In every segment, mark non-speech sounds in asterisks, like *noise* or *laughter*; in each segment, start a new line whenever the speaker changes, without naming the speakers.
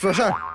说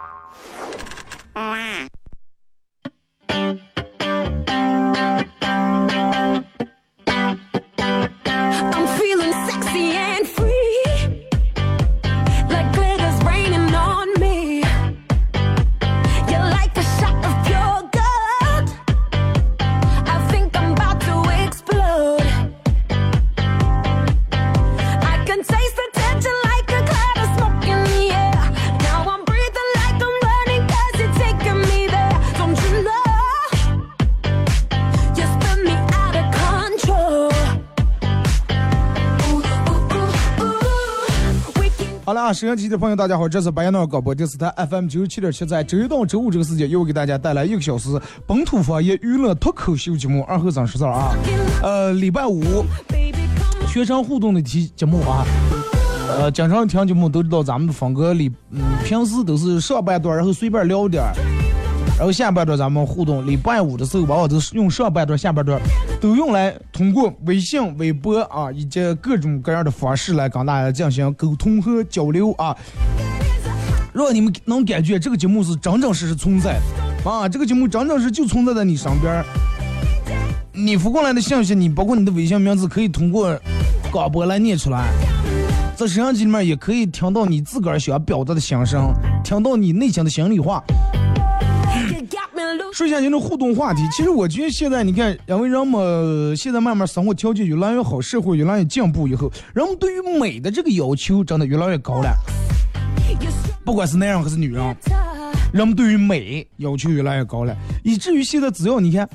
收音机的朋友，大家好，这是白彦淖尔广播电视台 FM 九十七点七，在周一到周五这个时间，又给大家带来一个小时本土方言娱乐脱口秀节目《二后生十三》啊。呃，礼拜五全程互动的题节目啊。呃，经常听节目都知道，咱们的风格里，嗯，平时都是上半段，然后随便聊点儿，然后下半段咱们互动。礼拜五的时候，往往都是用上半段、下半段都用来通过微信、微博啊，以及各种各样的方式来跟大家进行沟通和交流啊。如果你们能感觉这个节目是真真实实存在啊，这个节目真真实就存在在你身边。你发过来的信息，你包括你的微信名字，可以通过广播来念出来。在摄像机里面也可以听到你自个儿想表达的心声，听到你内心的心里话。说一下您的互动话题，其实我觉得现在你看，因为人们现在慢慢生活条件越来越好，社会越来越进步以后，人们对于美的这个要求真的越来越高了。不管是男人还是女人，人们对于美要求越来越高了，以至于现在只要你看，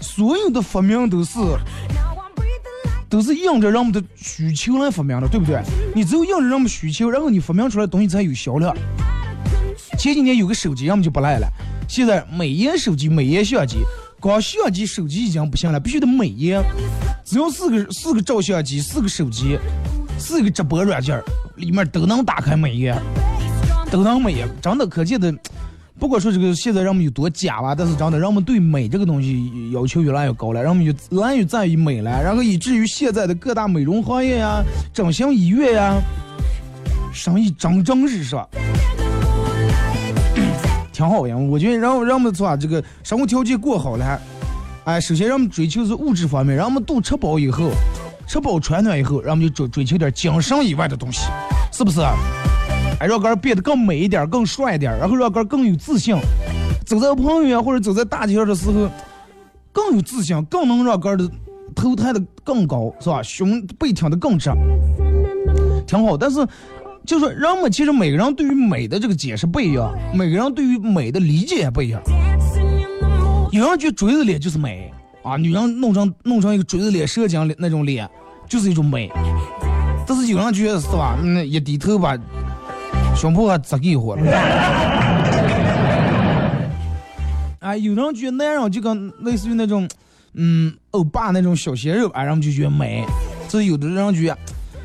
所有的发明都是都是应着人们的需求来发明的，对不对？你只有应着人们需求，然后你发明出来东西才有销量。前几年有个手机，人们就不赖了，现在美颜手机、美颜相机，光相机、手机已经不行了，必须得美颜。只要四个四个照相机、四个手机、四个直播软件，里面都能打开美颜，都能美颜，真的可见的。不管说这个现在人们有多假吧，但是真的人们对美这个东西要求越来越高了，人们越来越在意美了，然后以至于现在的各大美容行业呀、整形医院呀，生意蒸蒸日上。挺好呀，我觉得让让我们把这个生活条件过好了，哎，首先让我们追求是物质方面，让我们都吃饱以后，吃饱穿暖以后，让我们就追追求点精神以外的东西，是不是？哎，让个人变得更美一点，更帅一点，然后让个人更有自信，走在朋友呀或者走在大街上的时候，更有自信，更能让个人的头抬得更高，是吧？胸背挺得更直，挺好。但是。就说人们其实每个人对于美的这个解释不一样，每个人对于美的理解也不一样。有人觉得锥子脸就是美啊，女人弄成弄成一个锥子脸、蛇精脸那种脸就是一种美，但是有人觉得是吧？那一低头吧胸部还砸给火了。*laughs* 哎，有人觉得男人就跟类似于那种，嗯，欧巴那种小鲜肉，哎，人们就觉得美。这有的人觉得，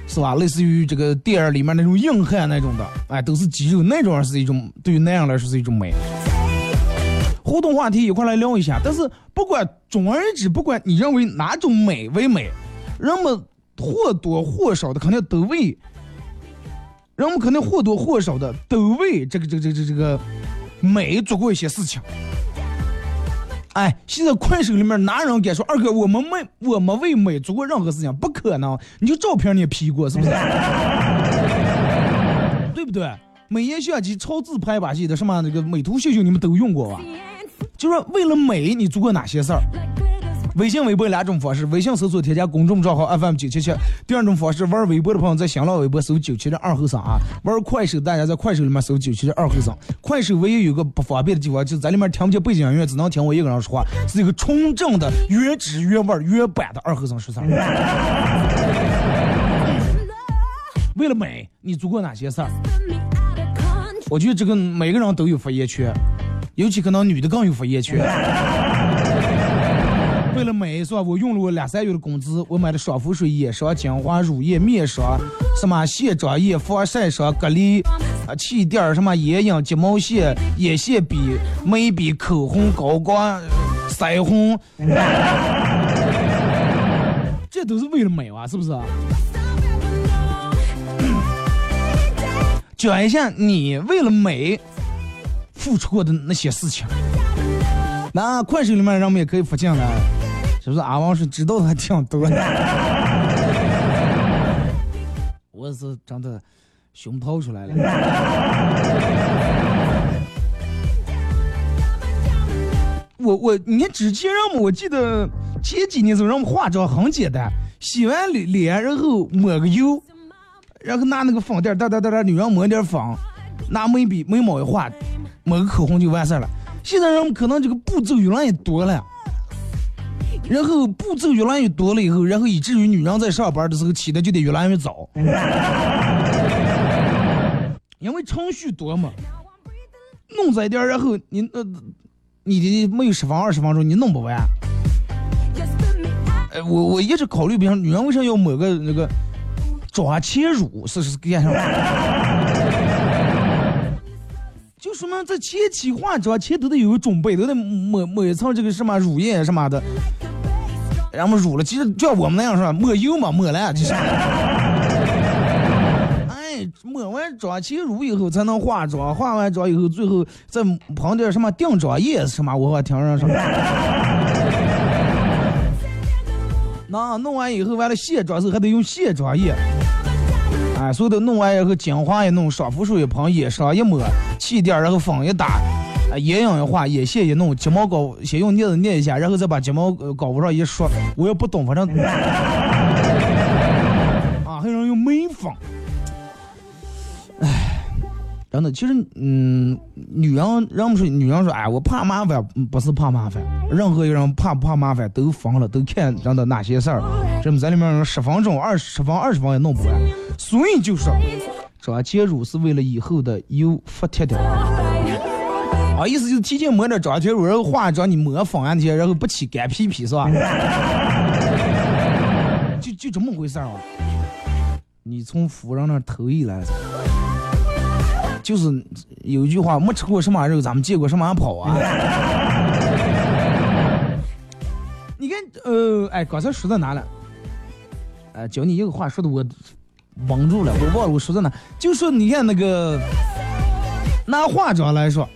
是吧？类似于这个电影里面那种硬汉那种的，哎，都是肌肉那种是一种，对于那样来说是一种美。互动话题一块来聊一下。但是不管总而言之，不管你认为哪种美为美，人们或多或少的肯定都为，人们肯定或多或少的都为这个这个这个这个美做过一些事情。哎，现在快手里面哪有人敢说二哥我们没我们为美做过任何事情？不可能，你就照片你也 P 过是不是？*laughs* 对不对？美颜相机、超自拍把戏的什么那个美图秀秀，你们都用过吧？就说为了美，你做过哪些事儿？微信、微博两种方式，微信搜索添加公众账号 FM 九七七。第二种方式，玩微博的朋友在新浪微博搜九七的二后生啊，玩快手大家在快手里面搜九七的二后生。快手唯一有个不方便的地方，就是在里面听不见背景音乐，只能听我一个人说话，是一个纯正的原汁原味原版的二后生说事儿。为了美，你做过哪些事儿？我觉得这个每个人都有发言权，尤其可能女的更有发言权。为了美是吧？我用了我两三月的工资，我买的爽肤水、眼霜、精华、乳液、面霜，什么卸妆液、防晒霜、隔离啊气垫儿，什么眼影、睫毛线、眼线笔、眉笔、口红、高光、腮红，*laughs* 这都是为了美啊，是不是？*coughs* 讲一下你为了美付出过的那些事情。那快手里面人们也可以发进来，是不是？阿王是知道的还挺多的。*laughs* 我是真的胸掏出来了。*laughs* 我我你看之前让我我记得前几年时候让我们化妆很简单，洗完脸脸然后抹个油，然后拿那个粉垫儿哒哒哒哒，女人抹点粉，拿眉笔眉毛一画，抹个口红就完事儿了。现在人们可能这个步骤越来越多了，然后步骤越来越多了以后，然后以至于女人在上班的时候起的就得越来越早，因为程序多嘛，弄在点儿，然后你呃，你的没有十分二十分钟你弄不完。哎，我我一直考虑，比方女人为啥要抹个那个妆前乳，是是干什么？就说明在前期化妆前都得有个准备，都得抹抹一层这个什么乳液什么的，然后乳了，其实就像我们那样是吧？抹油嘛，抹了就是。*laughs* 哎，抹完妆前乳以后才能化妆，化完妆以后最后再喷点什么定妆液什么，我好听人说。*laughs* 那弄完以后，完了卸妆时候还得用卸妆液。哎，所有的弄完以后，精华也弄，爽肤水也喷，眼霜一抹，气垫然后粉一打，啊，眼影一画，眼线一弄，睫毛膏先用镊子捏一下，然后再把睫毛膏往上一刷。我也不懂，反正 *laughs* 啊，还有人用眉粉。哎，真的，其实嗯，女人人们说女人说，哎，我怕麻烦，不是怕麻烦，任何一个人怕不怕麻烦都疯了，都看人的哪些事儿。这么在里面十分钟、二十分、二十分也弄不完，所以就说，妆前乳是为了以后的油服帖点。啊，意思就是提前抹点妆前乳，然后化妆你抹粉啊那些，然后不起干皮皮是吧？*laughs* 就就这么回事儿啊！你从夫人那儿偷一来，就是有一句话，没吃过什么肉，咱们见过什么跑啊？*laughs* 你看，呃，哎，刚才说到哪了？哎，教你一个话，说的我蒙住了，我忘了我说在哪。就说你看那个拿化妆来说，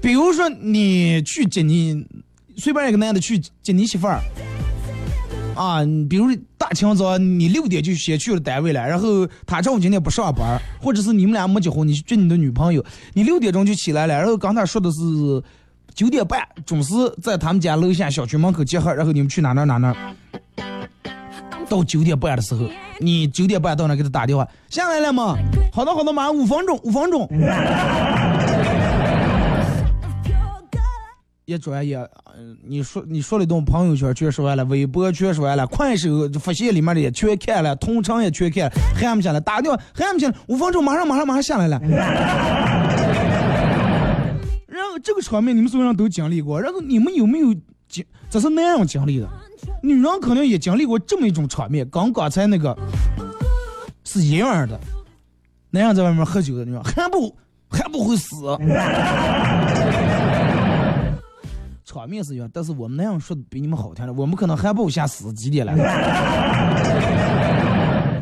比如说你去接你随便一个男的去接你媳妇儿，啊，比如大清早你六点就先去了单位了，然后他正好今天不上班，或者是你们俩没结婚，你去接你的女朋友，你六点钟就起来了，然后刚才说的是九点半准时在他们家楼下小区门口集合，然后你们去哪哪哪哪。到九点半的时候，你九点半到那给他打电话，下来了吗？好的好的，马上五分钟，五分钟。一转眼，你说你说了动朋友圈全说完了，微博全说完了，快手发现里面的也全看了，同城也全看了，喊不下来，打电话喊不下来，五分钟马上马上马上下来了。*laughs* 然后这个场面你们所有人都经历过，然后你们有没有经？这是男人经历的，女人可能也经历过这么一种场面，跟刚才那个是一样的。男人在外面喝酒的女人还不还不会死，场面是一样，但是我们那样说的比你们好听的，我们可能还不下死几点了？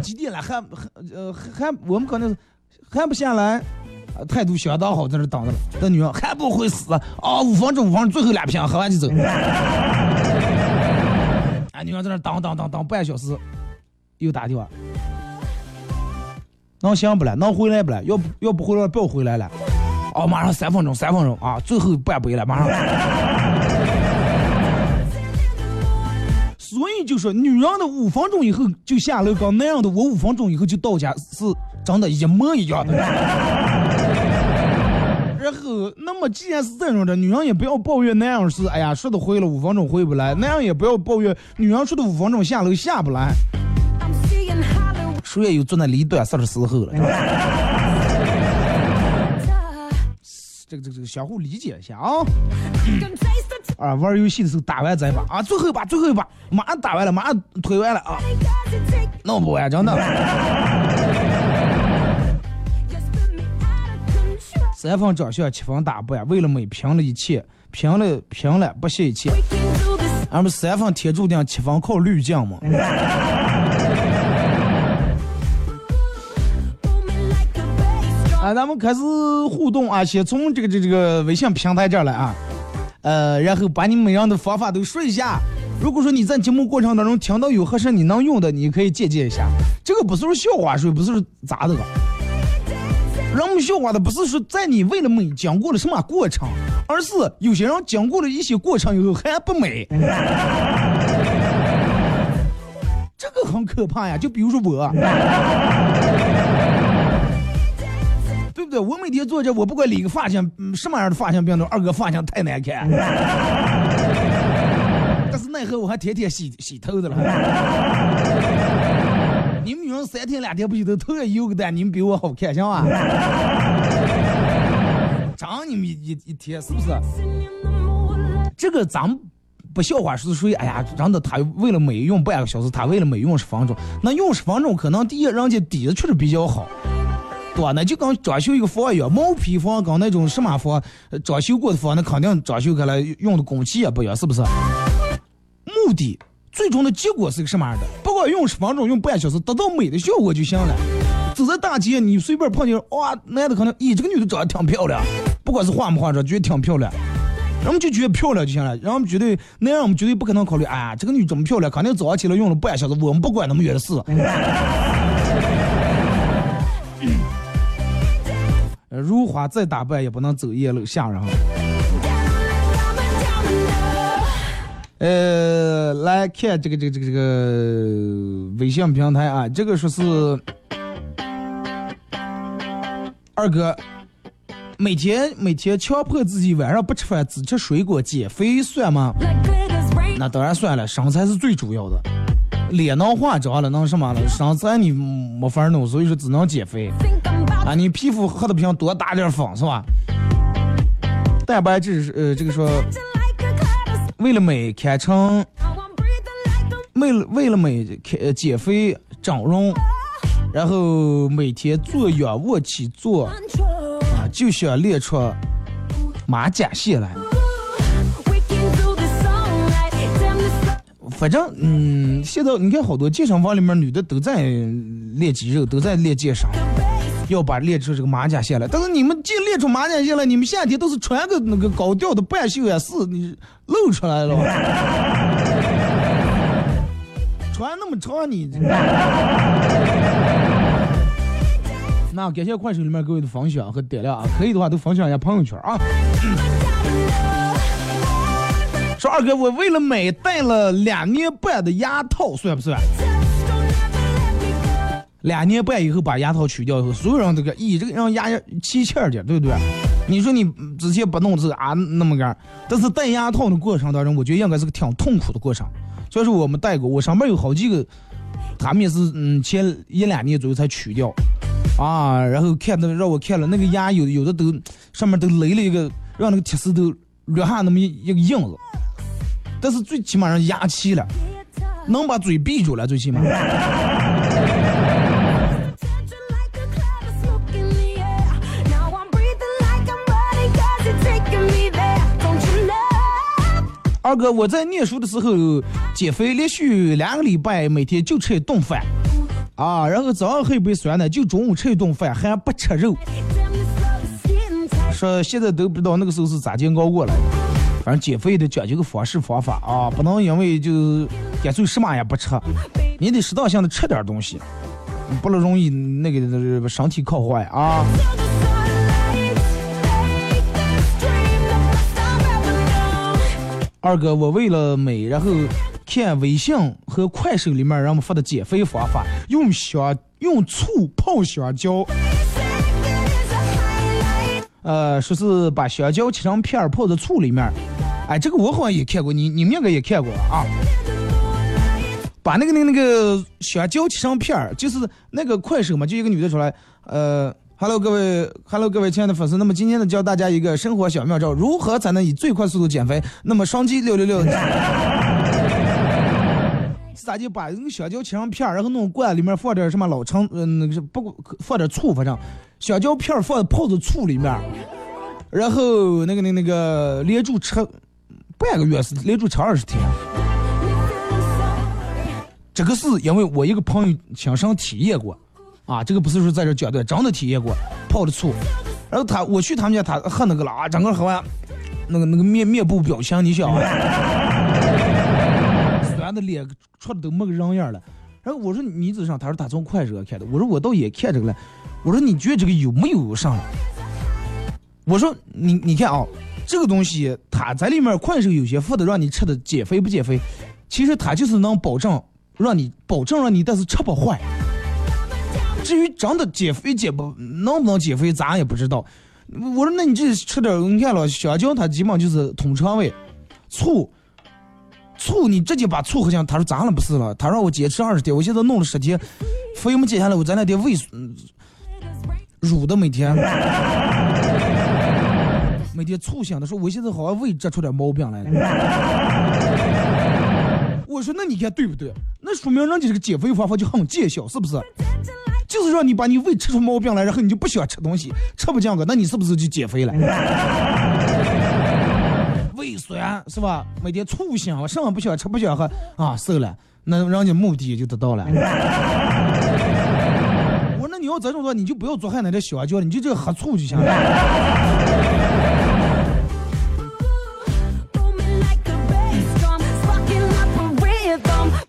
几点了 *laughs* 还还呃还我们可能还不下来。态度相当好，在那等着了。那女人还不会死啊！五分钟，五分钟，最后两瓶喝完就走。啊，*laughs* 女人在那等等等等半小时，又打电话，能行不了？能回来不了？要不要不回来？不要回来了。哦，马上三分钟，三分钟啊！最后半杯了，马上。以就说，女人的五分钟以后就下楼，跟男人的我五分钟以后就到家，是真的一模一样的。*laughs* 然后，那么既然是这种的，女人也不要抱怨男人是，哎呀，说的回了五分钟回不来，男人也不要抱怨女人说的五分钟下楼下不来。谁也有做那离短事的时候了。*laughs* 这个这个这个相互理解一下啊。啊，玩游戏的时候打完再把啊，最后一把最后一把，马上打完了，马上推完了啊，弄不完真的。三分长相，七分打扮，为了美拼了一切，拼了拼了不惜一切。俺们三分天注定，七分靠滤镜嘛。啊，咱们开始互动啊，先从这个这这个微信平台这儿来啊，呃，然后把你每样的方法都说一下。如果说你在节目过程当中听到有合适你能用的，你可以借鉴一下。这个不是说笑话说，不是说咋的。人们笑话的不是说在你为了美讲过了什么过程，而是有些人讲过了一些过程以后还不美，*laughs* 这个很可怕呀。就比如说我，对？我每天坐这，我不管理个发型，什么样的发型病都，二哥发型太难看。*laughs* 但是奈何我还天天洗洗头的了。你们女人三天两天不洗头，头也油个蛋，你们比我好看，行吧？*laughs* 长你们一一天是不是？这个咱们不笑话是属于，哎呀，真的，他为了美用半个小时，他为了美用十分钟，那用十分钟可能第一人家底子确实比较好，对吧？那就跟装修一个房一样，毛坯房跟那种什么房，装修过的房，那肯定装修开来用的工期也不一样，是不是？目的最终的结果是个什么样的？不管用十分钟，用半小时，达到美的效果就行了。走在大街，你随便碰见，哇，男的可能，咦，这个女的长得挺漂亮，不管是化没化妆，觉得挺漂亮。人们就觉得漂亮就行了，然后我们绝对那样，我们绝对不可能考虑，哎，这个女这么漂亮，肯定早上起来用了半小时，我们不管那么远的事。如花再打扮也不能走夜路吓人。呃，来看这个这个这个这个微信平台啊，这个说是二哥每天每天强迫自己晚上不吃饭，只吃水果减肥算吗？那当然算了，身材是最主要的。脸能化妆了，能什么了？身材你没法弄，所以说只能减肥啊！你皮肤黑的不行，多打点粉是吧？蛋白质是呃，这个说.为了美看成
Now I'm breathing like a
为了为了美开呃减肥整容，然后每天做仰卧起坐啊，就想练出马甲线来。反正嗯，现在你看好多健身房里面女的都在练肌肉，都在练健身.要把练出这个马甲线来。但是你们既练出马甲线来，你们夏天都是穿个那个高调的半袖啊，是你露出来了吧？*laughs* 穿那么长你。那感谢快手里面各位的分享和点亮啊，可以的话都分享一下朋友圈啊。*laughs* 说二哥，我为了美戴了两年半的牙套，算不算？两年半以后把牙套取掉以后，所有人都个，咦，这个让牙气气儿点，对不对？你说你之前不弄这啊那么个，但是戴牙套的过程当中，我觉得应该是个挺痛苦的过程。所以说我们戴过，我上面有好几个，他们也是嗯前一两年左右才取掉，啊，然后看的让我看了那个牙有有的都上面都勒了一个，让那个铁丝都留下那么一一个印子，但是最起码让牙齐了，能把嘴闭住了，最起码。二哥，我在念书的时候减肥，连续两个礼拜，每天就吃一顿饭，啊，然后早上喝一杯酸奶，就中午吃一顿饭，还不吃肉。说现在都不知道那个时候是咋煎熬过来的。反正减肥得讲究个方式方法啊，不能因为就干脆什么也不吃，你得适当性的吃点东西，不能容易那个那个身体靠坏啊。二哥，我为了美，然后看微信和快手里面人们发的减肥方法，用香用醋泡香蕉，呃，说是把香蕉切成片儿泡在醋里面。哎，这个我好像也看过，你你们应该也看过啊。把那个那个那个香蕉切成片儿，就是那个快手嘛，就一个女的出来，呃，Hello，各位，Hello，各位亲爱的粉丝。那么今天呢，教大家一个生活小妙招，如何才能以最快速度减肥？那么双击六六六，咋就把那个香蕉切成片儿，然后弄罐里面放点什么老陈，嗯、那个是不放点醋，反正香蕉片儿放泡在醋里面，然后那个那个那个连住吃半个月是连住吃二十天。这个是因为我一个朋友亲身体验过，啊，这个不是说在这讲的，真的体验过泡的醋，然后他我去他们家，他喝那个了啊，整个喝完，那个那个面面部表情，你想啊，*laughs* 酸的脸出的都没个人样了。然后我说你怎上？他说他从快手看的。我说我倒也看这个了。我说你觉得这个有没有上？我说你你看啊，这个东西它在里面快手有些副的让你吃的减肥不减肥，其实它就是能保证让你保证让你但是吃不坏。至于真的减肥减不能不能减肥，咱也不知道。我说那你这吃点，你看了香蕉它基本上就是通肠胃，醋。醋你直接把醋喝进，他说咋了不是了？他让我坚持二十天，我现在弄了十天，肥没减下来，我咱俩得胃嗯乳的每天，*laughs* 每天醋香的说，我现在好像胃这出点毛病来了。我说那你看对不对？那说明人家这个减肥方法就很见效，是不是？就是让你把你胃吃出毛病来，然后你就不想吃东西，吃不进个，那你是不是就减肥了？*laughs* 胃酸是吧？每天醋香，什么不想吃不想喝啊，瘦了，那人家目的就得到了。*laughs* 我说那你要这种做，你就不要做汉那点香蕉了，你就这个喝醋就行了。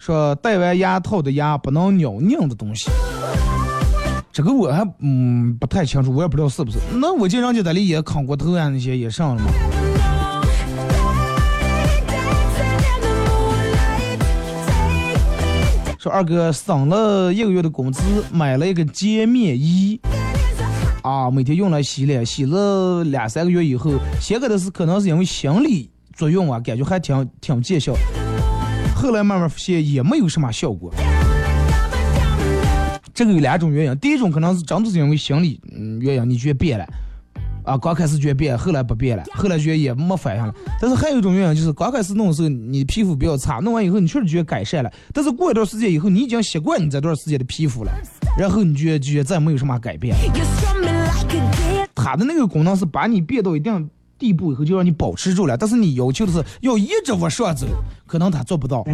说戴完牙套的牙不能咬硬的东西，这个我还嗯不太清楚，我也不知道是不是。那我见人家在里也扛过头啊，那些也上了嘛。说二哥省了一个月的工资，买了一个洁面仪，啊，每天用来洗脸，洗了两三个月以后，先开的是可能是因为心理作用啊，感觉还挺挺见效，后来慢慢发现也没有什么效果。这个有两种原因，第一种可能是真的是因为心理嗯原因，你觉得变了，啊，刚开始觉得变，后来不变了，后来觉得也没反应了。但是还有一种原因就是刚开始弄的时候你皮肤比较差，弄完以后你确实觉得改善了，但是过一段时间以后你已经习惯你这段时间的皮肤了，然后你觉得觉得再没有什么改变。它的那个功能是把你变到一定地步以后就让你保持住了，但是你要求的是要一直往上走，可能他做不到。*laughs*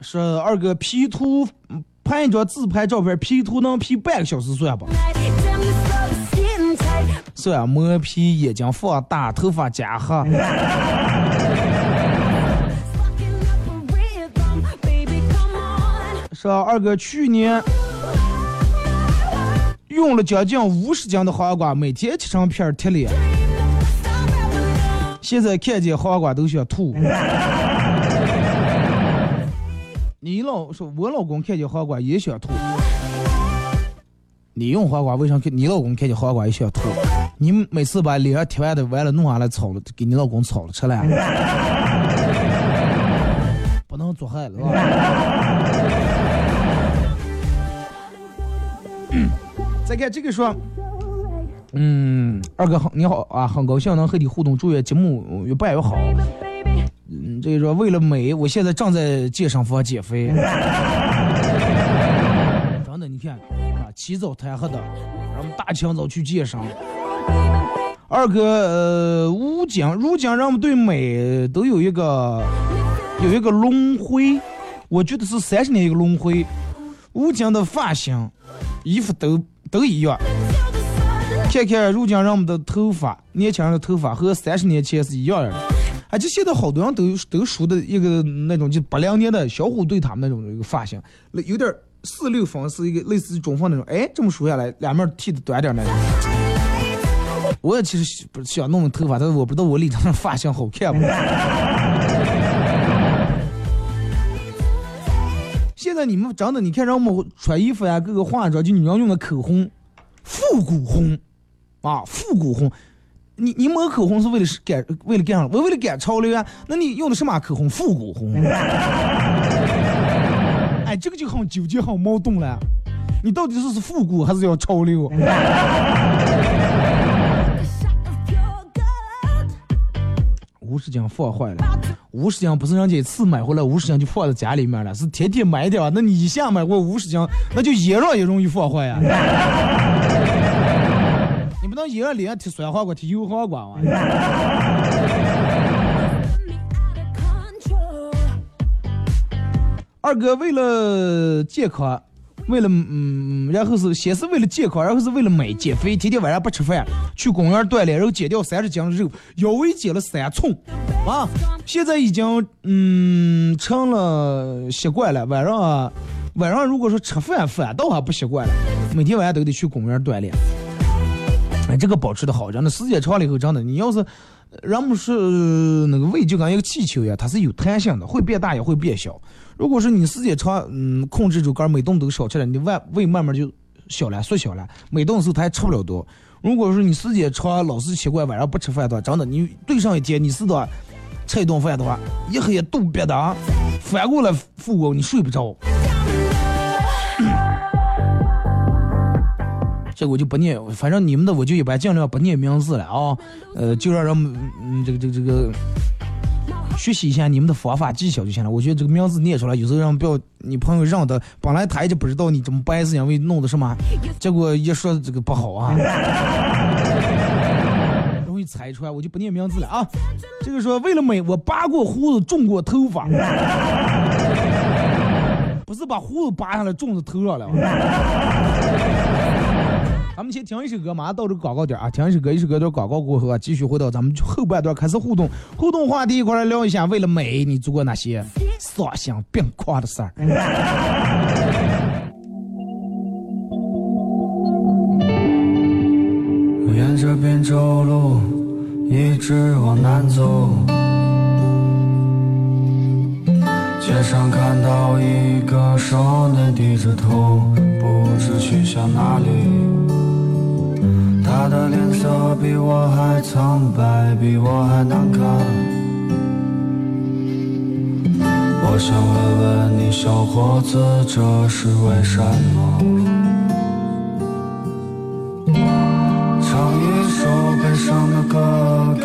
说二哥 P 图，拍一张自拍照片 P 图能 P 半个小时算不？算磨皮、眼睛放大、头发加黑。*laughs* 说二哥去年用了将近五十斤的黄瓜，每天切成片儿贴脸，现在看见黄瓜都想吐。*laughs* 你老说，我老公看见黄瓜也想吐。你用黄瓜为啥你老公看见黄瓜也想吐？你每次把脸上贴完的完了弄下来炒了，给你老公炒了吃了，*laughs* 不能做害了再看这个说，嗯，二哥好，你好啊，很高兴能和你互动，祝愿节目越办越好。嗯，这个说为了美，我现在正在健身房减肥。*laughs* 真的，你看啊，起早贪黑的，然后大清早去健身。二哥，呃，武警，儒警人们对美都有一个有一个轮回，我觉得是三十年一个轮回。武警的发型、衣服都都一样。看看如今人们的头发，年轻人的头发和三十年前是一样的。而且现在好多人都都梳的一个那种就八零年的小虎队他们那种一个发型，有点四六分，是一个类似于中分那种。哎，这么梳下来，两面剃的短点那种。我也其实不是想弄个头发，但是我不知道我理他那发型好看不。现在你们真的，你看让我们穿衣服呀，各个化妆，就女人用的口红，复古红，啊，复古红，你你抹口红是为了是赶为了干啥？我为了赶潮流啊。那你用的什么口红？复古红。哎，这个就很纠结，很矛盾了。你到底是是复古还是要潮流？十斤放坏了，五十斤不是人家一次买回来五十斤就放在家里面了，是天天买点。那你一下买过五十斤，那就一样也容易放坏呀。*laughs* 你不能一样脸上贴酸黄瓜、贴油黄瓜嘛？*laughs* 二哥为了健康，为了嗯，然后是先是为了健康，然后是为了美减肥，天天晚上不吃饭，去公园锻炼，然后减掉三十斤肉，腰围减了三寸，啊，现在已经嗯成了习惯了。晚上啊，晚上如果说吃饭反倒还不习惯了，每天晚上都得去公园锻炼。哎，这个保持的好，真的时间长了以后，真的你要是。人们是那个胃就跟一个气球一样，它是有弹性的，会变大也会变小。如果说你时间长，嗯，控制住肝，每顿都少吃点，你胃胃慢慢就小了，缩小了，每顿时候它还吃不了多。如果说你时间长，老是习惯晚上不吃饭的话，真的你对上一天你是的吃一顿饭的话，一黑肚憋的啊，反过来复工你睡不着。*coughs* 这我就不念，反正你们的我就一般尽量不念名字了啊，呃，就让人嗯这个这个这个学习一下你们的方法技巧就行了。我觉得这个名字念出来，有时候让不要你朋友让的，本来他也就不知道你怎么掰是因为弄的什么，结果一说这个不好啊，*laughs* 容易猜出来，我就不念名字了啊。这个说为了美，我拔过胡子，种过头发，*laughs* 不是把胡子拔下来种在头上了。咱们先听一首歌，马上到这个广告点啊！听一首歌，一首歌到广告过后啊，继续回到咱们后半段开始互动，互动话题一块来聊一下，为了美，你做过哪些丧心病狂的事儿？
沿着滨州路一直往南走，街上看到一个少年低着头，不知去向哪里。他的脸色比我还苍白，比我还难看。我想问问你，小伙子，这是为什么？唱一首悲伤的歌给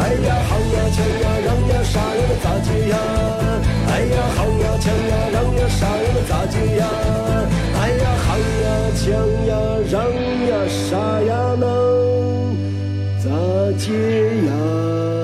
哎呀，好呀，抢呀，让呀，杀呀，咋接呀？哎呀，好呀，抢呀，让呀，杀呀，咋接呀？哎呀，好呀，抢呀，让呀，杀呀，能咋接呀？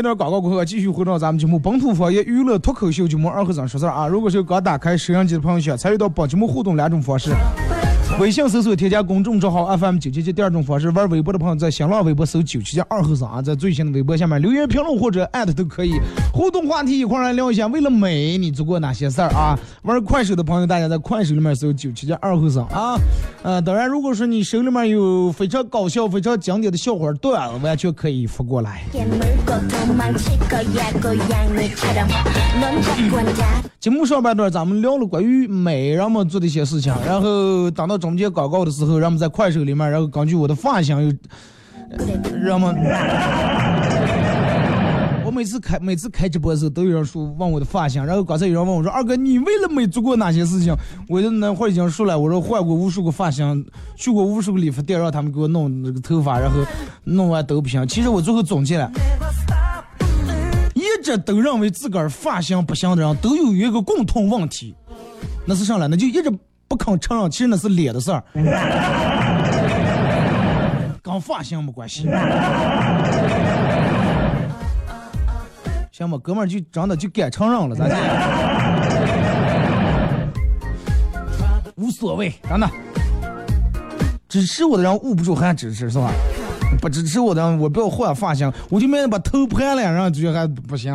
这段，广告过后，继续回到咱们节目本土方言娱乐脱口秀节目二和尚说事儿啊。如果是刚打开摄像机的朋友，想参与到本节目互动两种方式：微信搜索添加公众账号 FM 九七七，第二种方式玩微博的朋友在新浪微博搜九七七二后生啊，在最新的微博下面留言评论或者艾特都可以，互动话题一块来聊一下，为了美你做过哪些事儿啊？玩快手的朋友，大家在快手里面搜九七七二后生啊。呃，当然，如果说你手里面有非常搞笑、非常经典的笑话段，完全可以发过来。节目上半段咱们聊了关于美，人们做的一些事情，然后等到中。间广告的时候，人们在快手里面，然后根据我的发型有，呃人们，*laughs* 我每次开每次开直播的时候，都有人说问我的发型，然后刚才有人问我说二哥你为了美做过哪些事情？我就那会儿已经说了，我说换过无数个发型，去过无数个理发店，让他们给我弄那个头发，然后弄完都不行。其实我最后总结了。一直都认为自个儿发型不行的人，都有一个共同问题，那是啥呢？那就一直不肯承认，其实那是脸的事儿，*laughs* 跟发型没关系。行吧，哥们儿就真的就该承认了，咋的？无所谓，真的。支持我的人捂不住还支持是吧？不支持我的，我不要换发型，我就没把头盘了，然后觉得还不行。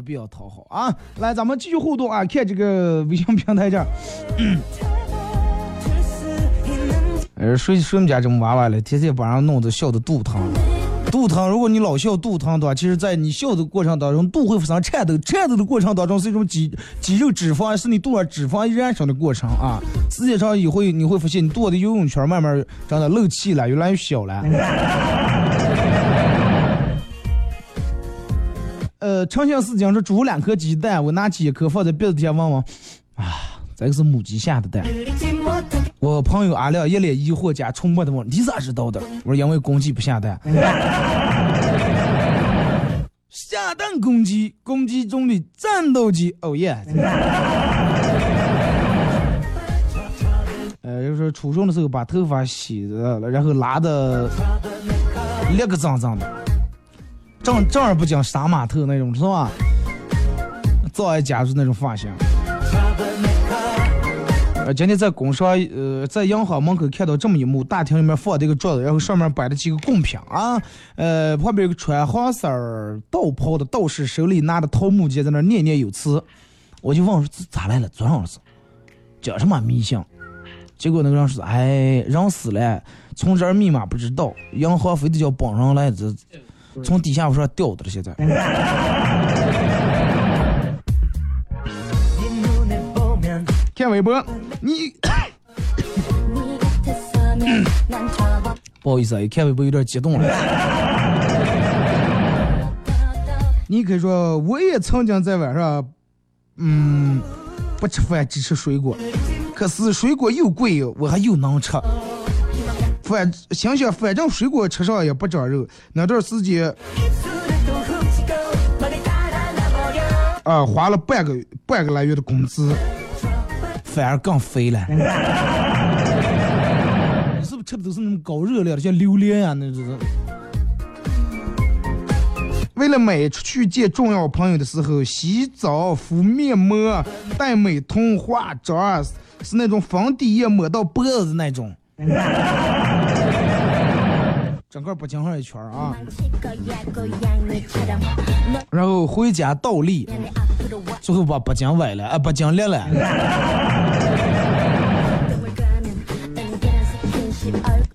没必要讨好啊！来，咱们继续互动啊！看这个微信平台这儿，呃，谁谁们家这么娃娃了？天天把人弄得笑得肚疼。肚疼，如果你老笑肚疼的话，其实在你笑的过程当中，肚会发生颤抖，颤抖的过程当中是一种肌肌肉脂肪，是你肚上脂肪燃烧的过程啊。时间长以后，你会发现你肚的游泳圈慢慢长得漏气了，越来越小了。呃，长相思讲是煮两颗鸡蛋，我拿起一颗放在鼻子底下闻闻，啊，这个是母鸡下的蛋。我朋友阿亮一脸疑惑加崇拜的问：“你咋知道的？”我说：“因为公鸡不下蛋。”下蛋公鸡，公鸡中的战斗机，哦耶！呃，就是初中的时候把头发洗了，然后拉的，裂个脏脏的。正正儿不经杀马特那种是吧？早爱家族那种发型。呃，今天在工商，呃，在银行门口看到这么一幕，大厅里面放的一个桌子，然后上面摆了几个贡品啊，呃，旁边有个穿黄色道袍的道士，手里拿着桃木剑在那念念有词。我就问说这咋来了？多少事？讲什么迷信？结果那个人说，哎，人死了，从这儿密码不知道，银行非得叫绑人来，这从底下往上掉的了现在看微博你 *coughs* 不好意思啊一看微博有点激动了。*coughs* 你可以说我也曾经在晚上嗯不吃饭只吃水果。可是水果又贵我还又能吃。反想想反正水果吃上也不长肉那段时间啊花了半个半个来月的工资反而更肥了。你是不是吃的都是那种高热量的像榴莲啊那种？为了买出去见重要朋友的时候洗澡敷面膜戴美瞳化妆是那种粉底液抹到脖子那种。*laughs* 整个北京上一圈啊，然后回家倒立，最后把北京崴了，啊，北京裂了。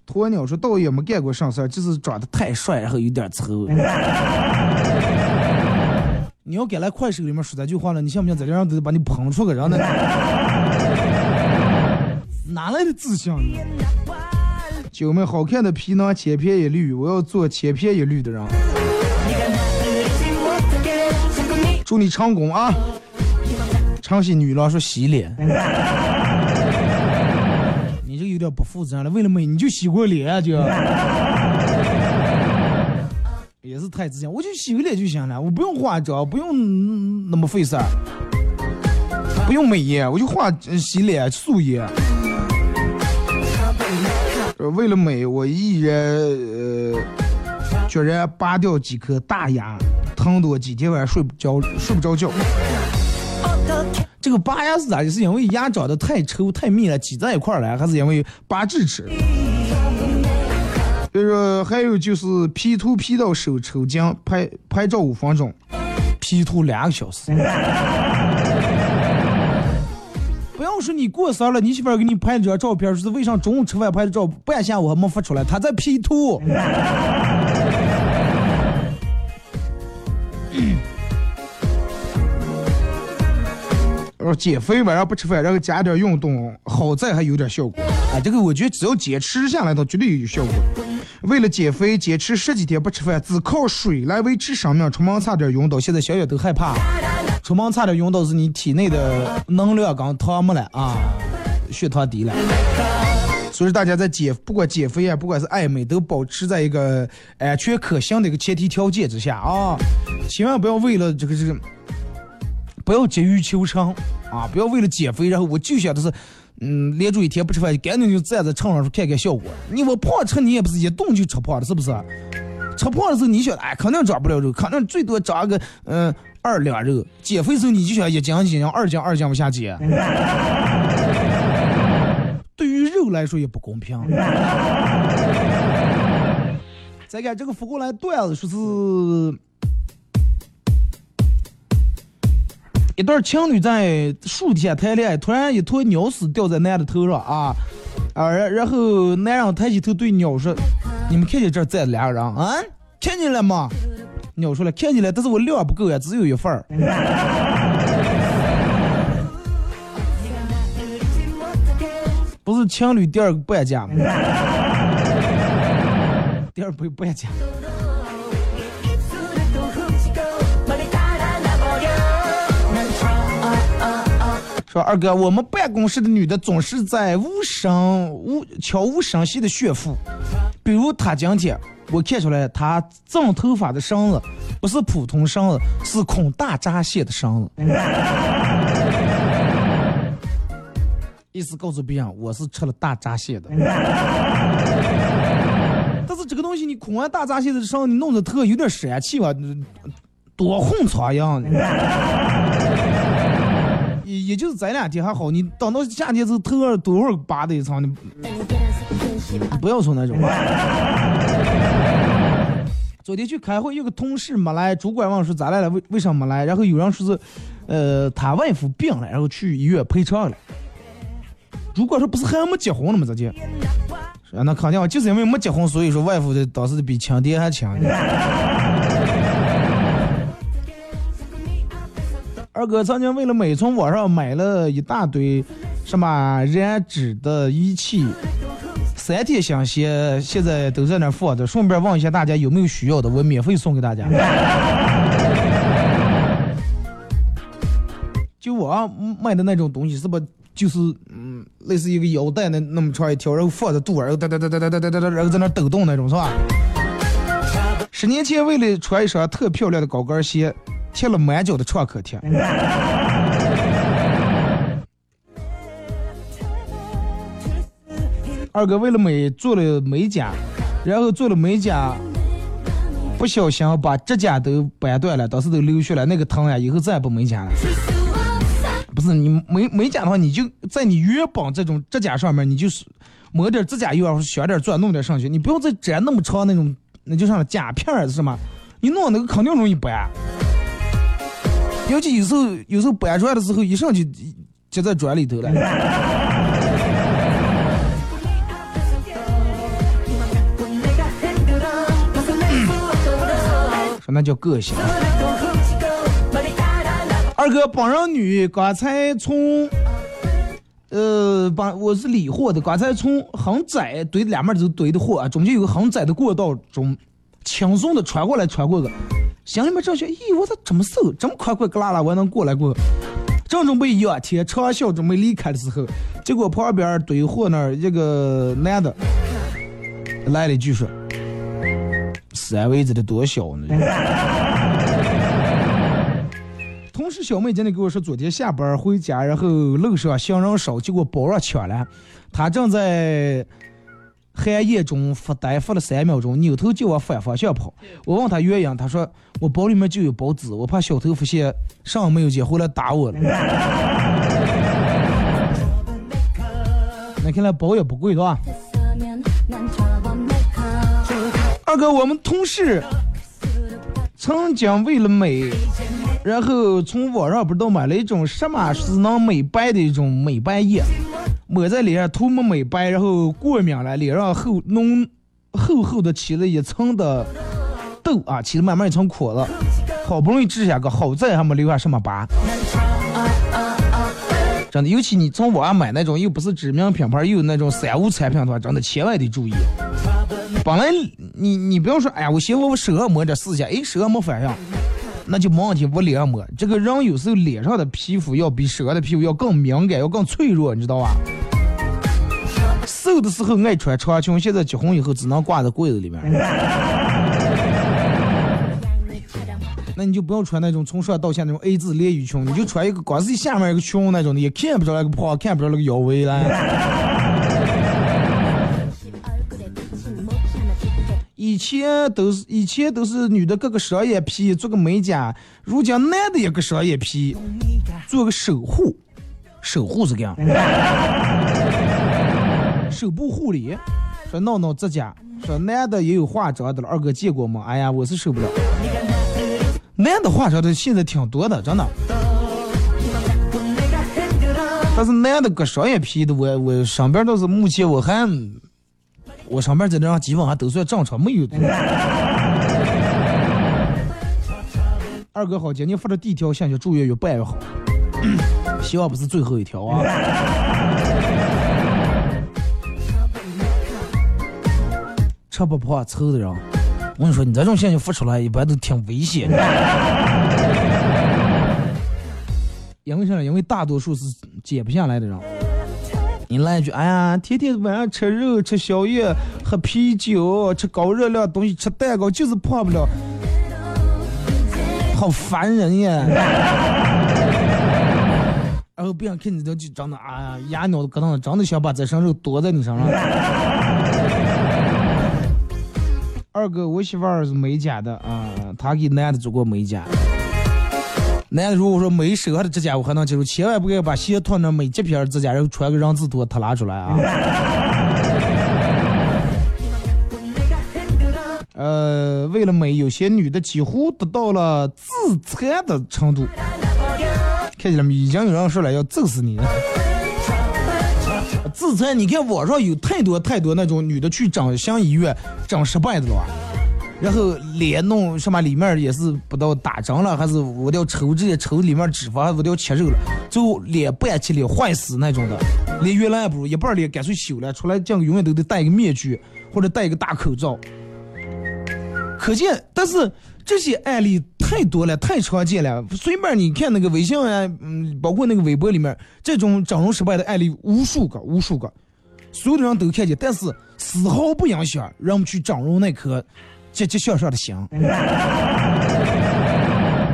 鸵鸟说倒也没干过啥事儿，就是长得太帅，然后有点丑。*laughs* 你要敢来快手里面说这句话了，你信不信在这让都把你捧出个人呢？*laughs* 哪来的自信呢？九妹，好看的皮囊千篇一律，我要做千篇一律的人。祝你成功啊！长西女郎说洗脸，*laughs* 你这有点不负责任了。为了美你就洗过脸啊就，*laughs* 也是太自信，我就洗个脸就行了，我不用化妆，不用那么费事儿，不用美颜，我就化洗脸素颜。为了美，我毅然呃，居然拔掉几颗大牙，疼得我几天晚上睡不着，睡不着觉。这个拔牙是咋的？是因为牙长得太稠太密了，挤在一块儿了，还是因为拔智齿？所以说，还有就是 P 图 P 到手抽筋，拍拍照五分钟，P 图两个小时。要说你过生日了，你媳妇给你拍了张照片，说是为啥中午吃饭拍的照，半下午还没发出来，她在 P 图。呃，减肥晚上不吃饭，然后加点运动，好在还有点效果。啊，这个我觉得只要坚持下来，它绝对有效果。为了减肥，坚持十几天不吃饭，只靠水来维持生命，出门差点晕倒，现在想想都害怕。出门差点晕倒是你体内的能量跟糖没了啊，血糖低了。所以大家在减，不管减肥啊，不管是爱美，都保持在一个安全可行的一个前提条件之下啊，千万不要为了这个这个。不要急于求成啊！不要为了减肥，然后我就想的是，嗯，连住一天不吃饭，赶紧就站在秤上看看效果。你我胖吃你也不是一动就吃胖的，是不是？吃胖的时候你想，哎，肯定长不了肉，肯定最多长个嗯、二两肉。减肥时候你就想一斤一斤，二斤二斤往下减。*laughs* 对于肉来说也不公平。再看这个发过来段子，说是。一对情侣在树底下谈恋爱，突然一坨鸟屎掉在男的头上啊啊！然然后男人抬起头对鸟说：“你们看见这儿站俩人啊？看见了吗？”鸟说了：“看见了，但是我量不够呀，只有一份儿。” *laughs* 不是情侣第二个半价吗？*laughs* 第二杯半价。说二哥，我们办公室的女的总是在无声无悄无声息的炫富，比如她今天，我看出来她整头发的绳子不是普通绳子，是捆大闸蟹的绳子。*laughs* 意思告诉别人我是吃了大闸蟹的。*laughs* 但是这个东西你捆完大闸蟹的绳子，你弄得特有点闪气吧，多混苍蝇。也也就是这两天还好，你等到夏天之后头上多会儿扒的一层，你 *laughs* 不要说那种。昨天去开会，有个同事没来，主管问说咋来了，为为啥没来？然后有人说是，呃，他外父病了，然后去医院陪床了。主管说不是还没结婚呢吗？咋就，说那肯定就是因为没结婚，所以说外父的当时比亲爹还亲。二哥曾经为了美从网上买了一大堆什么燃脂的仪器，三天新鲜，现在都在那放着。顺便问一下大家有没有需要的，我免费送给大家。*laughs* 就我卖的那种东西，是不就是嗯，类似一个腰带那那么长一条，然后放在肚，然后哒哒哒哒哒哒哒哒，然后在那抖动那种，是吧？十年前为了穿一双特漂亮的高跟鞋。贴了满脚的创可贴。二哥为了美做了美甲，然后做了美甲，不小心把指甲都掰断了，当时都流血了，那个疼呀，以后再也不美甲了。不是你美美甲的话，你就在你原本这种指甲上面，你就是抹点指甲油啊，或者削点钻，弄点上去，你不要再粘那么长那种，那就像甲片儿是吗？你弄那个肯定容易掰。尤其有时候有时候搬砖的时候，一上去就在砖里头了。说那叫个性。二哥，帮人女刚才从，呃，帮我是理货的，刚才从很窄堆两面都堆的货啊，中间有个很窄的过道中，轻松的穿过来穿过去，心里面正想，咦，我咋这么瘦，这么快快个拉拉，我还能过来过？正准备仰天长啸准备离开的时候，结果旁边堆货那儿一个男的来了一句说：“三位子的多小呢？”同事小妹今天跟我说，昨天下班回家，然后路上行人少，结果包上抢了。她正在寒夜中发呆，发了三秒钟，扭头就往反方向跑。我问他原因，他说我包里面就有包子，我怕小偷发现上没有捡回来打我了。那看来包也不贵，对吧？二哥，我们同事曾经为了美。然后从网上不知道买了一种什么是能美白的一种美白液，抹在脸上涂抹美白，然后过敏了，脸上厚浓厚厚的起了一层的痘啊，起了慢慢一层壳子，好不容易治下个，好在还没留下什么疤。真的，尤其你从网上买那种又不是知名品牌，又有那种三无产品的话，真的千万得注意。本来你你不要说，哎呀，我媳妇我手上抹点试一下，哎，手上没反应。那就没问题，我脸上抹。这个人有时候脸上的皮肤要比手上的皮肤要更敏感，要更脆弱，你知道吧？瘦的时候爱穿长裙，现在结婚以后只能挂在柜子里面。那你就不要穿那种从上到下那种 A 字连衣裙，你就穿一个光是下面一个裙那种的，也看不着那个胖，看不着那个腰围了。以前都是以前都是女的割个双眼皮做个美甲，如今男的也割双眼皮做个守护，守护是这样，*laughs* 手部护理，说弄弄指甲，说男的也有化妆的了，二哥见过吗？哎呀，我是受不了，男的化妆的现在挺多的，真的，但是男的割双眼皮的，我我身边倒是目前我还。我上班在那上基本上都算正常，没有。二哥好，今天发的第一条信息，祝愿越办越好，希望不是最后一条啊。吃不胖臭的人，我跟你说，你这种信息发出来，一般都挺危险的。因为啥？因为大多数是减不下来的人。你来一句，哎呀，天天晚上吃肉、吃宵夜、喝啤酒、吃高热量东西、吃蛋糕，就是胖不了，*laughs* 好烦人呀！*laughs* 然后别人看你都就长得，哎呀，牙咬的咯噔，真的想把这身肉夺在你身上。*laughs* 二哥，我媳妇儿是美甲的啊，她给男的做过美甲。男的如果说没手上的指甲，我还能接受，千万不该把鞋脱那没截片指甲，然后穿个人字拖他拉出来啊！呃，为了美，有些女的几乎达到了自残的程度。看见了没？已经有人说了要揍死你了。自残，你看网上有太多太多那种女的去整形医院整失败的了。然后脸弄什么里面也是不知道打针了，还是我要抽这些抽里面脂肪，还是我要切肉了，最后脸半起脸坏死那种的，连原来还不如，一半脸干脆修了，出来这样永远都得戴一个面具或者戴一个大口罩。可见，但是这些案例太多了，太常见了。随便你看那个微信啊，嗯，包括那个微博里面，这种整容失败的案例无数个，无数个，所有的人都看见，但是丝毫不影响让我们去整容那颗。积极向上的心，*laughs*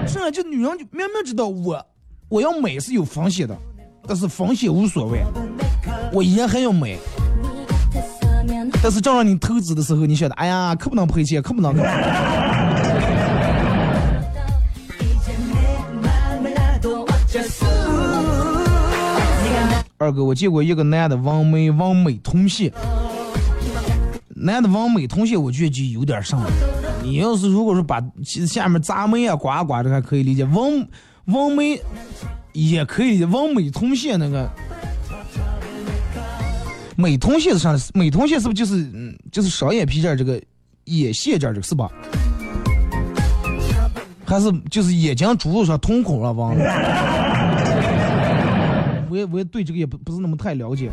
是啊，这女人就明明知道我我要美是有风险的，但是风险无所谓，我依然还要美。但是正让你投资的时候，你晓得，哎呀，可不能赔钱，可不能。*laughs* 二哥，我见过一个男的王美王美同学，男的纹美瞳线，我觉得就有点上了。你要是如果说把下面扎眉啊、刮刮这还可以理解，纹纹眉也可以纹，美瞳线那个美瞳线是啥？美瞳线是不是就是嗯就是双眼皮这儿这个眼线这儿这个是吧？还是就是眼睛猪肉上瞳孔了王？我也我也对这个也不不是那么太了解。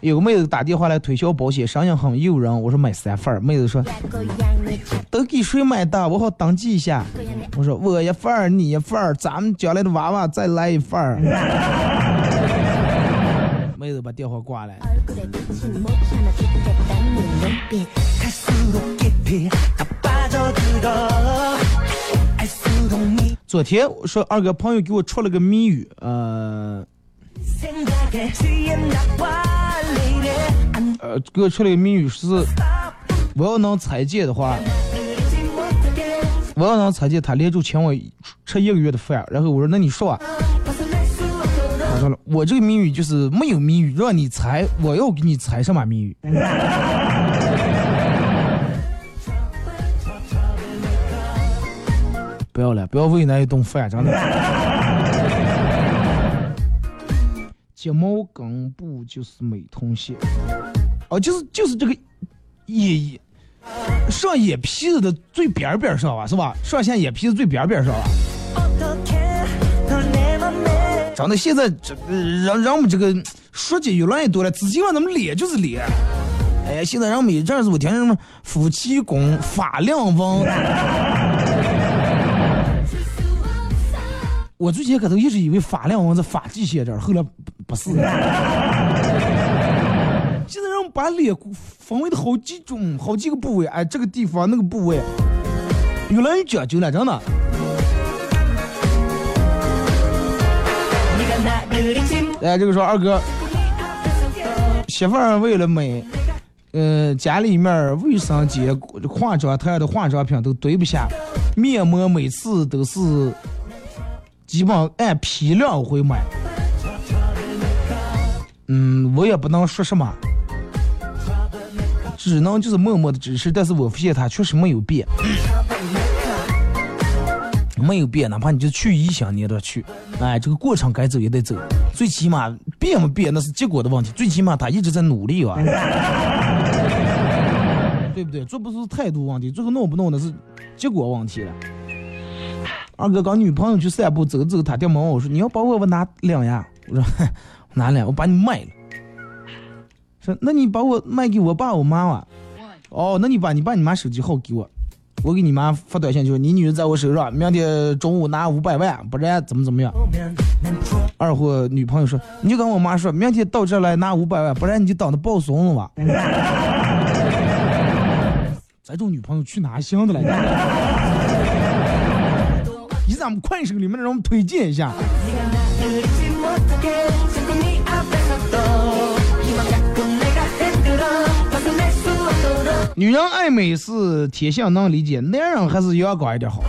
有个妹子打电话来推销保险，声音很诱人。我说买三份儿，妹子说都给谁买的？我好登记一下。我说我一份儿，你一份儿，咱们将来的娃娃再来一份儿。*laughs* 妹子把电话挂了。昨天我说二哥朋友给我出了个谜语，呃呃，给我出了个谜语是，我要能猜见的话，我要能猜见他连住请我吃一个月的饭，然后我说那你说啊，他说了，我这个谜语就是没有谜语，让你猜，我要给你猜什么谜语？*laughs* 不要了，不要为难一顿饭，真的。睫毛根部就是美瞳线，哦，就是就是这个眼上眼皮子的最边边儿上吧，是吧？上下眼皮子最边边儿上吧。真的，现在这个人人们这个说的越来越多了，只希望咱们脸就是脸。哎呀，现在人们一阵子我听什么夫妻宫、发量纹。我最前可能一直以为发量纹是发际线这儿，后来不是。现在人把脸分为的好几种、好几个部位，哎，这个地方那个部位，越来越讲究了，真的。哎，这个说二哥，媳妇儿为了美，呃，家里面卫生间、化妆台的化妆品都堆不下，面膜每次都是。基本按批量会买，嗯，我也不能说什么，只能就是默默的支持。但是我发现它确实没有变，没有变。哪怕你就去异乡，你也得去。哎，这个过程该走也得走，最起码变不变那是结果的问题，最起码他一直在努力啊，*laughs* 对不对？这不是态度问题，最后弄不弄的是结果问题了。二哥跟女朋友去散步，走走，他掉毛，我说你要把我我拿两呀？我说 *laughs* 拿两，我把你卖了。说那你把我卖给我爸我妈吧。哦，那你把你把你妈手机号给我，我给你妈发短信，就是你女儿在我手上，明天中午拿五百万，不然怎么怎么样。二货女朋友说，你就跟我妈说，明天到这来拿五百万，不然你就当着抱孙子吧。*laughs* 咱这种女朋友去哪行的来？你咱们快手里面让我们推荐一下。女人爱美是天性能理解，男人还是阳光一点好。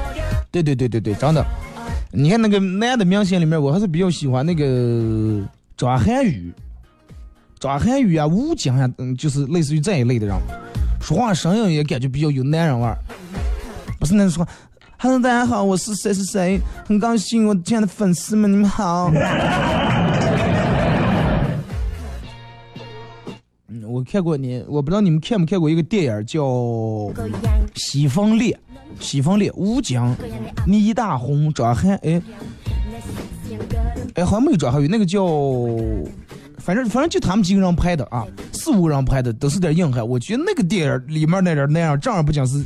对对对对对，真的。你看那个男的明星里面，我还是比较喜欢那个张涵予，张涵予啊，吴京啊，嗯，就是类似于这一类的人，说话声音也感觉比较有男人味儿，不是那种说。Hello，大家好，我是谁谁谁，很高兴我亲爱的粉丝们，你们好。嗯，我看过你，我不知道你们看没看过一个电影叫《西风烈》，西风烈，吴京、倪大红、张涵，哎，哎，好像没有张涵予，那个叫，反正反正就他们几个人拍的啊，四五人拍的，都是点硬汉。我觉得那个电影里面那点那样，正儿八经是。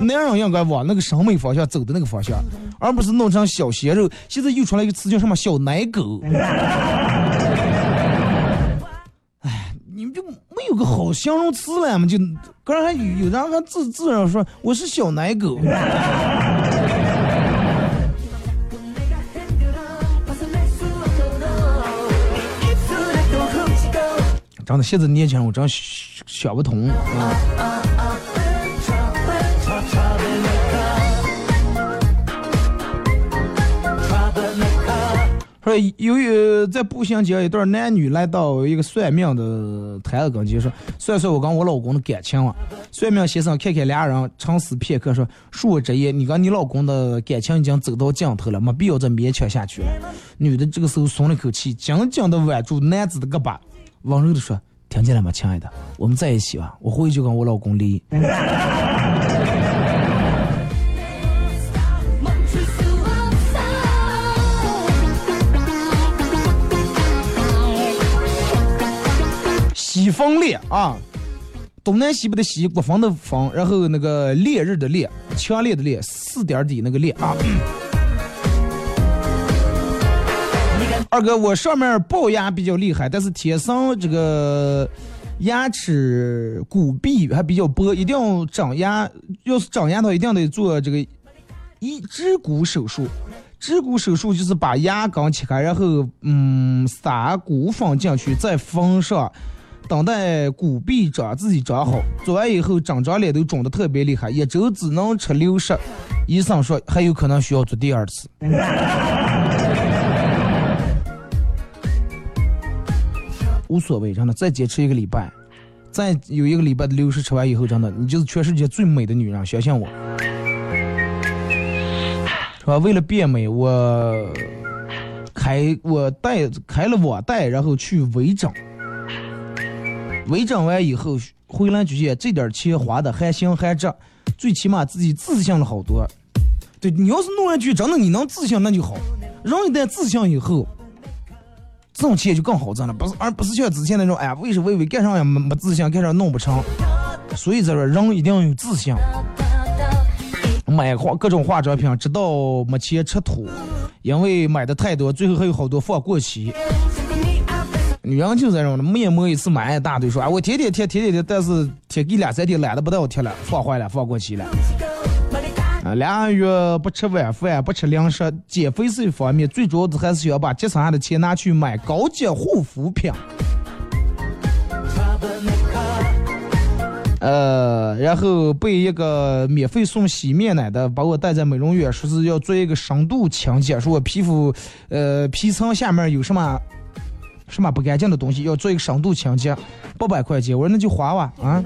男人应该往那个审美方向走的那个方向，而不是弄成小鲜肉。现在又出来一个词叫什么“小奶狗”。*laughs* 哎，你们就没有个好形容词了嘛？就刚才还有有人还自自然说我是小奶狗。真的，现在年轻人我真想想不通啊。由于在步行街，一对男女来到一个算命的摊子跟前，说算算我跟我老公的感情吧。算命先生看看俩人，沉思片刻，说：“恕我直言，你跟你老公的感情已经走到尽头了，没必要再勉强下去了。”女的这个时候松了口气，紧紧的挽住男子的胳膊，温柔的说：“听见了吗，亲爱的？我们在一起吧，我回去就跟我老公离。”西风烈啊，东南西北的西，国风的风，然后那个烈日的烈，强烈的烈，四点底那个烈啊。二哥，我上面龅牙比较厉害，但是天生这个牙齿骨壁还比较薄，一定要长牙。要是长牙的话，一定得做这个一植骨手术。植骨手术就是把牙根切开，然后嗯撒骨粉进去，再缝上。等待骨壁长自己长好，做完以后整张脸都肿得特别厉害，一周只能吃六十。医生说还有可能需要做第二次。*laughs* 无所谓，真的，再坚持一个礼拜，再有一个礼拜的六十吃完以后，真的，你就是全世界最美的女人，相信我。是吧？为了变美，我开我带开了网贷，然后去微整。微整完以后回来就觉这点钱花的还行还值，最起码自己自信了好多。对你要是弄上去，真的你能自信那就好。人一旦自信以后，挣钱就更好挣了，不是而不是像之前那种哎呀畏首畏尾，干啥也没没自信，干啥弄不成。所以这说人一定要有自信。买化各种化妆品，直到没钱吃土，因为买的太多，最后还有好多放过期。女人就这种的，面膜一次买一大堆，说啊我天天贴，天天贴，但是贴个两三天懒得不带我贴了，放坏了，放过期了。啊，两个月不吃晚饭，不吃零食，减肥是一方面，最主要的还是要把节省下的钱拿去买高级护肤品。呃，然后被一个免费送洗面奶的把我带在美容院，说是要做一个深度清洁，说我皮肤呃皮层下面有什么。什么不干净的东西要做一个深度清洁，八百块钱，我说那就花吧啊。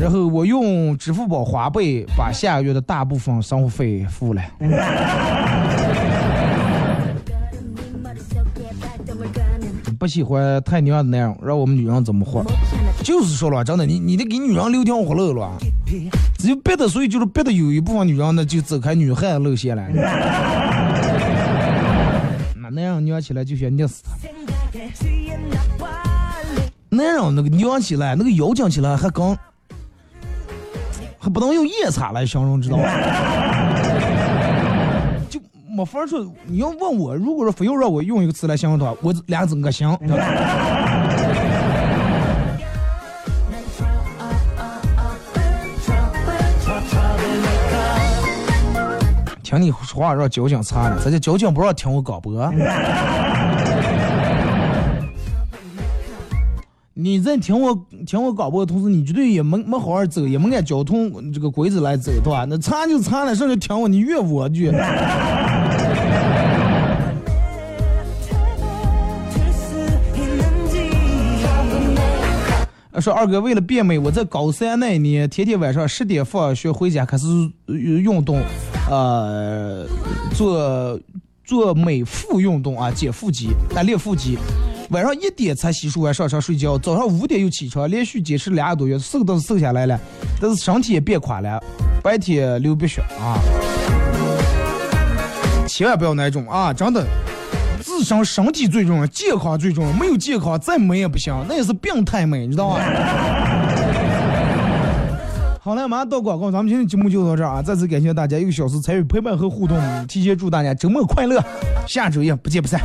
然后我用支付宝花呗把下个月的大部分生活费付了。*laughs* 不喜欢太娘的男人，让我们女人怎么活？就是说了，真的，你你得给女人留条活路了。只有别的，所以就是别的有一部分女人呢就走开女汉路线了。那男人娘起来就想捏死他。能让那个娘起来，那个腰紧起来还更，还不能用夜叉来形容，知道吗？*laughs* 就没法说。你要问我，如果说非要让我用一个词来形容的话，我俩字恶心。听你说话让交警查了，咱这交警不让听我广播。你在听我听我广播的同时，你绝对也没没好好走，也没按交通这个规则来走，对吧？那查就查了，上去听我，你怨我句。说二哥为了变美，我在高三那一年，天天晚上十点放学回家开始运动，呃，做做美腹运动啊，减腹肌，啊，练腹肌。晚上一点才洗漱完上床睡觉，早上五点又起床，连续坚持两个多月，瘦倒是瘦下来了，但是身体也变垮了，白天流鼻血啊！千万不要那种啊，真的，自身身体最重要，健康最重要，没有健康再美也不行，那也是病态美，你知道吗？*laughs* 好了，马上到广告，咱们今天节目就到这儿啊！再次感谢大家一个小时参与陪伴和互动，提前祝大家周末快乐，下周一不见不散。